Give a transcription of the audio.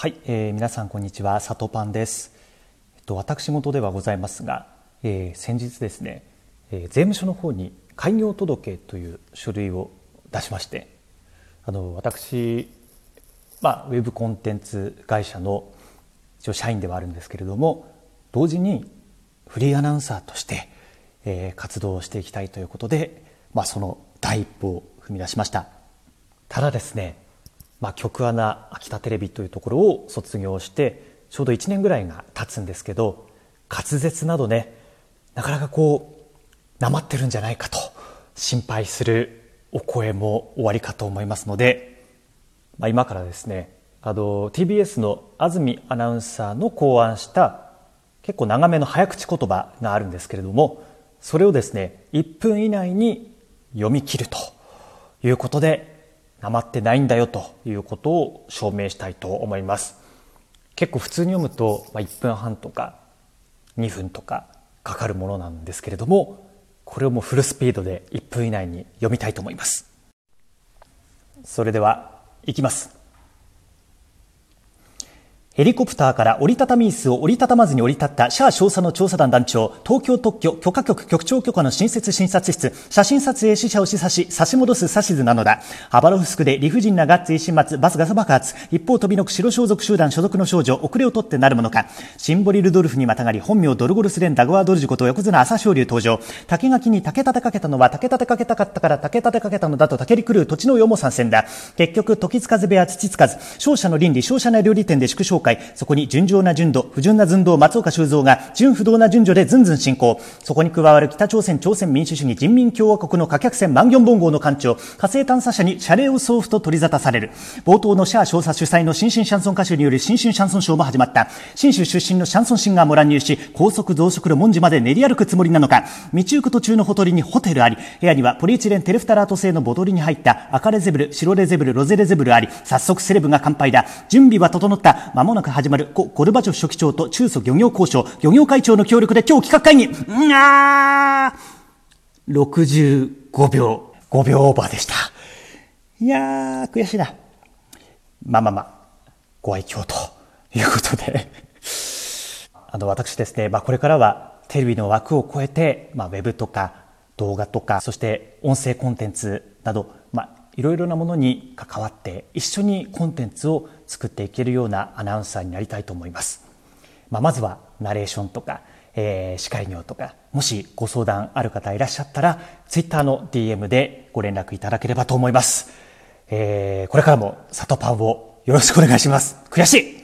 はい、えー、皆さんこんにちは、さとパンです。えっと私事ではございますが、えー、先日ですね、えー、税務署の方に開業届という書類を出しまして、あの私まあウェブコンテンツ会社の一応社員ではあるんですけれども、同時にフリーアナウンサーとして、えー、活動をしていきたいということで、まあその第一歩を踏み出しました。ただですね。まあ、局アナ秋田テレビというところを卒業してちょうど1年ぐらいが経つんですけど滑舌などねなかなかこうなまってるんじゃないかと心配するお声もおありかと思いますので、まあ、今からですねあの TBS の安住アナウンサーの考案した結構長めの早口言葉があるんですけれどもそれをですね1分以内に読み切るということでなまってないんだよということを証明したいと思います。結構普通に読むと、まあ、1分半とか2分とかかかるものなんですけれどもこれをもうフルスピードで1分以内に読みたいと思います。それではいきます。ヘリコプターから折りたたみ椅子を折りたたまずに降り立ったシャア少佐の調査団団長、東京特許許可局局長許可の新設診察室、写真撮影死者を示唆し、差し戻す指図なのだ。ハバロフスクで理不尽なガッツ一心末、バスガサ爆発、一方飛びのく白装束集団所属の少女、遅れを取ってなるものか。シンボリルドルフにまたがり、本名ドルゴルスレンダグワードルジュこと横綱朝青龍登場。竹垣に竹立てかけたのは竹立てかけたかったから竹立てかけたのだと竹り狂う土地の世も参戦だ。結局、時つかず部屋土つかず、勝者の倫理、勝者な料理店で祝勝会、そこに純情な純度、不純な寸胴、松岡修造が純不動な順序でずんずん進行。そこに加わる北朝鮮朝鮮民主主義人民共和国の貨客船万ン本号の艦長、火星探査車に謝礼を送付と取り沙汰される。冒頭のシャア少佐主催の新春シャンソン歌手による新春シャンソンショーも始まった。新州出身のシャンソンシンガーも乱入し、高速増殖の文字まで練り歩くつもりなのか。道行く途中のほとりにホテルあり、部屋にはポリエチレンテレフタラート製のボトルに入った赤レゼブル、白レゼブル、ロゼレゼブルあり、早速セレブが乾杯だ。準備は整った。間ももなく始まるゴルバチョフ書記長と中蘇漁業交渉、漁業会長の協力で今日企画会議、うんあ65秒、5秒オーバーでした。いやー、悔しいな。まあまあまあ、ご愛嬌ということであの、私ですね、まあこれからはテレビの枠を超えて、まあウェブとか動画とか、そして音声コンテンツなど、まあいろいろなものに関わって一緒にコンテンツを作っていけるようなアナウンサーになりたいと思います。まあ、まずはナレーションとか、えー、司会業とか、もしご相談ある方いらっしゃったら、ツイッターの DM でご連絡いただければと思います。えー、これからも里パンをよろしくお願いします。悔しい